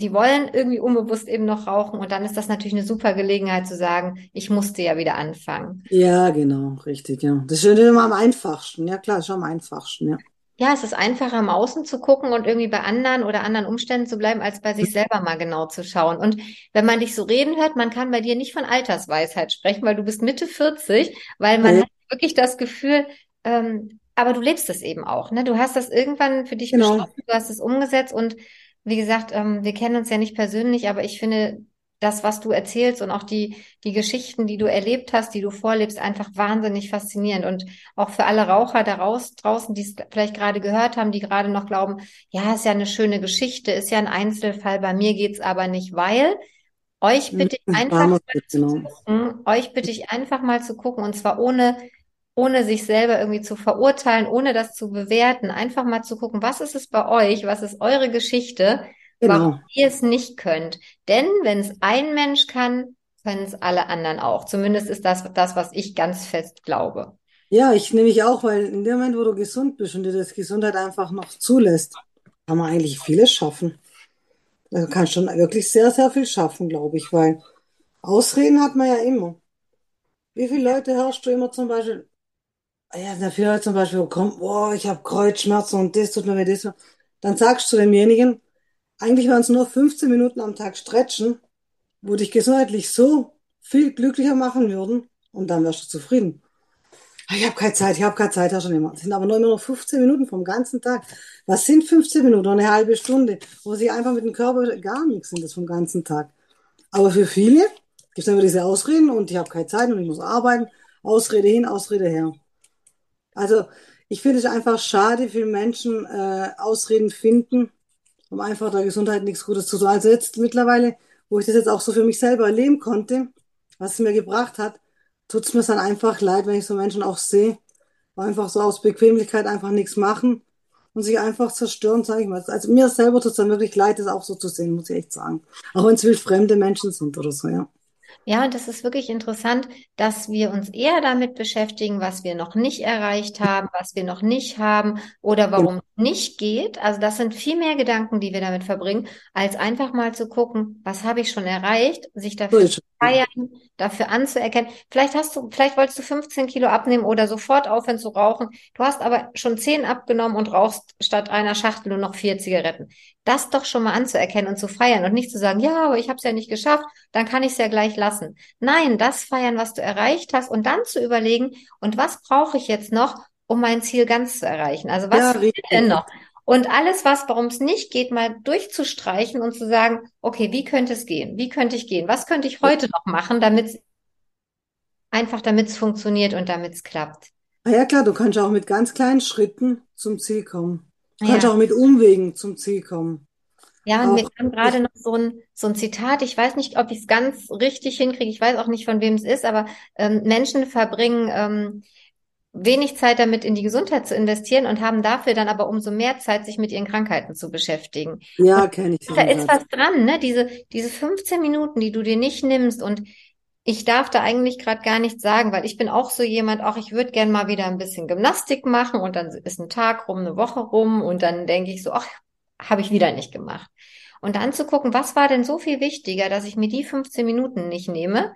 die wollen irgendwie unbewusst eben noch rauchen. Und dann ist das natürlich eine super Gelegenheit zu sagen, ich musste ja wieder anfangen. Ja, genau, richtig, ja. Das ist immer am einfachsten. Ja, klar, ist am einfachsten, ja. Ja, es ist einfacher, im Außen zu gucken und irgendwie bei anderen oder anderen Umständen zu bleiben, als bei sich selber mal genau zu schauen. Und wenn man dich so reden hört, man kann bei dir nicht von Altersweisheit sprechen, weil du bist Mitte 40, weil man Nee, hat wirklich das Gefühl, ähm, aber du lebst es eben auch, ne? Du hast das irgendwann für dich genau. beschlossen, du hast es umgesetzt und wie gesagt, ähm, wir kennen uns ja nicht persönlich, aber ich finde das, was du erzählst und auch die, die Geschichten, die du erlebt hast, die du vorlebst, einfach wahnsinnig faszinierend. Und auch für alle Raucher da raus, draußen, die es vielleicht gerade gehört haben, die gerade noch glauben, ja, ist ja eine schöne Geschichte, ist ja ein Einzelfall, bei mir geht's aber nicht, weil euch bitte ich Mhm, einfach mal es zu genau. gucken, euch bitte ich einfach mal zu gucken, und zwar ohne, ohne sich selber irgendwie zu verurteilen, ohne das zu bewerten, einfach mal zu gucken, was ist es bei euch, was ist eure Geschichte, warum Genau. ihr es nicht könnt. Denn wenn es ein Mensch kann, können es alle anderen auch. Zumindest ist das das, was ich ganz fest glaube. Ja, ich nehme ich auch, weil in dem Moment, wo du gesund bist und dir das Gesundheit einfach noch zulässt, kann man eigentlich vieles schaffen. Also kann schon wirklich sehr, sehr viel schaffen, glaube ich, weil Ausreden hat man ja immer. Wie viele Leute hörst du immer zum Beispiel, ja, da viele Leute zum Beispiel kommen, boah, ich habe Kreuzschmerzen und das tut mir weh, das. Dann sagst du demjenigen, eigentlich waren es nur 15 Minuten am Tag stretchen, wo dich gesundheitlich so viel glücklicher machen würden und dann wärst du zufrieden. Ah, Ich habe keine Zeit, ich habe keine Zeit, Herr schon immer. Es sind aber nur immer noch 15 Minuten vom ganzen Tag. Was sind 15 Minuten? Noch Eine halbe Stunde, wo sie einfach mit dem Körper gar nichts sind, das vom ganzen Tag. Aber für viele gibt es immer diese Ausreden und ich habe keine Zeit und ich muss arbeiten. Ausrede hin, Ausrede her. Also ich finde es einfach schade, wie Menschen äh, Ausreden finden, um einfach der Gesundheit nichts Gutes zu tun. Also jetzt mittlerweile, wo ich das jetzt auch so für mich selber erleben konnte, was es mir gebracht hat, tut es mir dann einfach leid, wenn ich so Menschen auch sehe, einfach so aus Bequemlichkeit einfach nichts machen und sich einfach zerstören, sage ich mal. Also mir selber tut es dann wirklich leid, das auch so zu sehen, muss ich echt sagen. Auch wenn es wildfremde Menschen sind oder so, ja. Ja, und das ist wirklich interessant, dass wir uns eher damit beschäftigen, was wir noch nicht erreicht haben, was wir noch nicht haben oder warum es nicht geht. Also das sind viel mehr Gedanken, die wir damit verbringen, als einfach mal zu gucken, was habe ich schon erreicht, sich dafür zu feiern, dafür anzuerkennen. Vielleicht hast du, vielleicht wolltest du 15 Kilo abnehmen oder sofort aufhören zu rauchen. Du hast aber schon 10 abgenommen und rauchst statt einer Schachtel nur noch vier Zigaretten. Das doch schon mal anzuerkennen und zu feiern und nicht zu sagen, ja, aber ich habe es ja nicht geschafft, dann kann ich es ja gleich lassen. Nein, das feiern, was du erreicht hast und dann zu überlegen, und was brauche ich jetzt noch, um mein Ziel ganz zu erreichen? Also was Ja, denn noch? Und alles, was, warum es nicht geht, mal durchzustreichen und zu sagen, okay, wie könnte es gehen? Wie könnte ich gehen? Was könnte ich heute noch machen, damit es einfach, damit es funktioniert und damit es klappt? Ah ja, klar, du kannst auch mit ganz kleinen Schritten zum Ziel kommen. Du kannst Ja, auch mit Umwegen zum Ziel kommen. Ja, und wir haben gerade noch so ein, so ein Zitat, ich weiß nicht, ob ich es ganz richtig hinkriege, ich weiß auch nicht, von wem es ist, aber ähm, Menschen verbringen ähm, wenig Zeit damit, in die Gesundheit zu investieren und haben dafür dann aber umso mehr Zeit, sich mit ihren Krankheiten zu beschäftigen. Ja, kenne ich. Da ist was dran, ne? Diese, diese 15 Minuten, die du dir nicht nimmst und ich darf da eigentlich gerade gar nichts sagen, weil ich bin auch so jemand, auch ich würde gern mal wieder ein bisschen Gymnastik machen und dann ist ein Tag rum, eine Woche rum und dann denke ich so, ach, habe ich wieder nicht gemacht. Und dann zu gucken, was war denn so viel wichtiger, dass ich mir die 15 Minuten nicht nehme.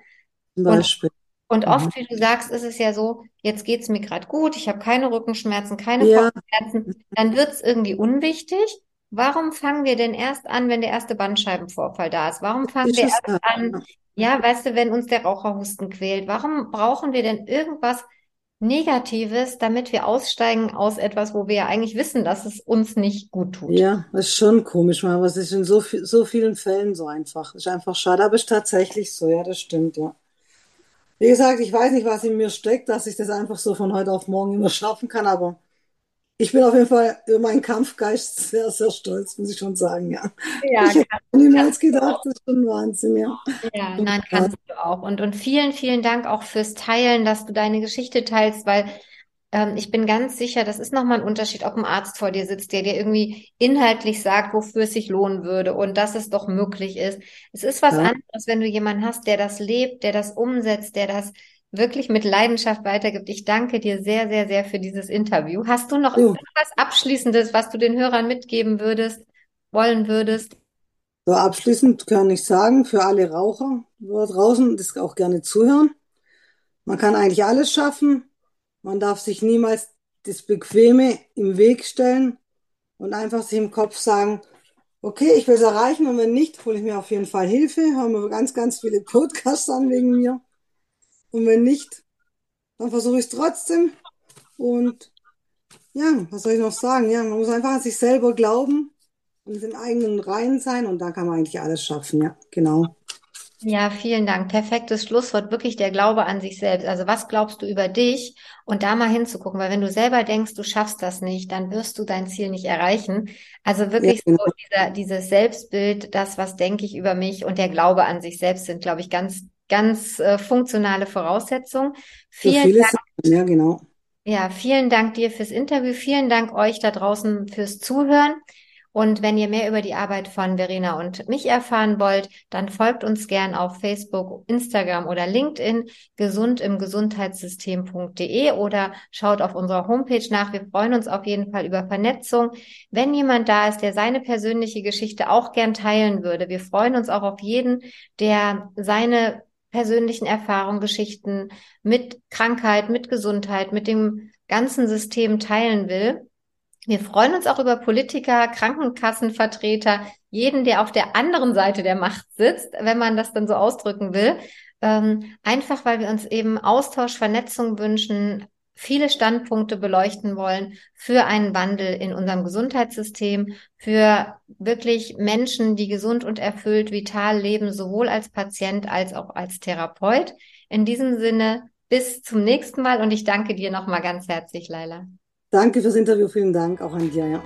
Beispiel. Und, und oft, mhm. wie du sagst, ist es ja so, jetzt geht's mir gerade gut, ich habe keine Rückenschmerzen, keine Ja. Kopfschmerzen, dann wird's irgendwie unwichtig. Warum fangen wir denn erst an, wenn der erste Bandscheibenvorfall da ist? Warum fangen Ist wir es erst an, ja, weißt du, wenn uns der Raucherhusten quält? Warum brauchen wir denn irgendwas Negatives, damit wir aussteigen aus etwas, wo wir ja eigentlich wissen, dass es uns nicht gut tut? Ja, das ist schon komisch, aber es ist in so so vielen Fällen so einfach. Ist einfach schade, aber ist tatsächlich so, ja, das stimmt, ja. Wie gesagt, ich weiß nicht, was in mir steckt, dass ich das einfach so von heute auf morgen immer schaffen kann, aber ich bin auf jeden Fall über meinen Kampfgeist sehr, sehr stolz, muss ich schon sagen, ja. Ja, Ich hätte niemals gedacht, das ist schon Wahnsinn, ja. Ja, nein, kannst du auch. Und, und vielen, vielen Dank auch fürs Teilen, dass du deine Geschichte teilst, weil ähm, ich bin ganz sicher, das ist nochmal ein Unterschied, ob ein Arzt vor dir sitzt, der dir irgendwie inhaltlich sagt, wofür es sich lohnen würde und dass es doch möglich ist. Es ist was Ja. anderes, wenn du jemanden hast, der das lebt, der das umsetzt, der das wirklich mit Leidenschaft weitergibt. Ich danke dir sehr, sehr, sehr für dieses Interview. Hast du noch Jo. irgendwas Abschließendes, was du den Hörern mitgeben würdest, wollen würdest? So abschließend kann ich sagen, für alle Raucher da draußen, das auch gerne zuhören. Man kann eigentlich alles schaffen. Man darf sich niemals das Bequeme im Weg stellen und einfach sich im Kopf sagen, okay, ich will es erreichen und wenn nicht, hole ich mir auf jeden Fall Hilfe. Hören wir ganz, ganz viele Podcasts an wegen mir. Und wenn nicht, dann versuche ich es trotzdem. Und ja, was soll ich noch sagen? Ja, man muss einfach an sich selber glauben und im eigenen Reinen sein und da kann man eigentlich alles schaffen. Ja, genau. Ja, vielen Dank. Perfektes Schlusswort. Wirklich der Glaube an sich selbst. Also was glaubst du über dich? Und da mal hinzugucken, weil wenn du selber denkst, du schaffst das nicht, dann wirst du dein Ziel nicht erreichen. Also wirklich Ja, so genau. dieser, dieses Selbstbild, das, was denke ich über mich und der Glaube an sich selbst sind, glaube ich, ganz, ganz äh, funktionale Voraussetzungen. Für Vielen viele Dank. Sachen, ja, genau. Ja, vielen Dank dir fürs Interview. Vielen Dank euch da draußen fürs Zuhören. Und wenn ihr mehr über die Arbeit von Verena und mich erfahren wollt, dann folgt uns gern auf Facebook, Instagram oder LinkedIn gesundimgesundheitssystem.de oder schaut auf unserer Homepage nach. Wir freuen uns auf jeden Fall über Vernetzung. Wenn jemand da ist, der seine persönliche Geschichte auch gern teilen würde, wir freuen uns auch auf jeden, der seine persönlichen Erfahrungen, Geschichten mit Krankheit, mit Gesundheit, mit dem ganzen System teilen will. Wir freuen uns auch über Politiker, Krankenkassenvertreter, jeden, der auf der anderen Seite der Macht sitzt, wenn man das dann so ausdrücken will. Ähm, einfach weil wir uns eben Austausch, Vernetzung wünschen, viele Standpunkte beleuchten wollen für einen Wandel in unserem Gesundheitssystem, für wirklich Menschen, die gesund und erfüllt, vital leben, sowohl als Patient als auch als Therapeut. In diesem Sinne, bis zum nächsten Mal und ich danke dir nochmal ganz herzlich, Laila. Danke fürs Interview, vielen Dank auch an dir, ja.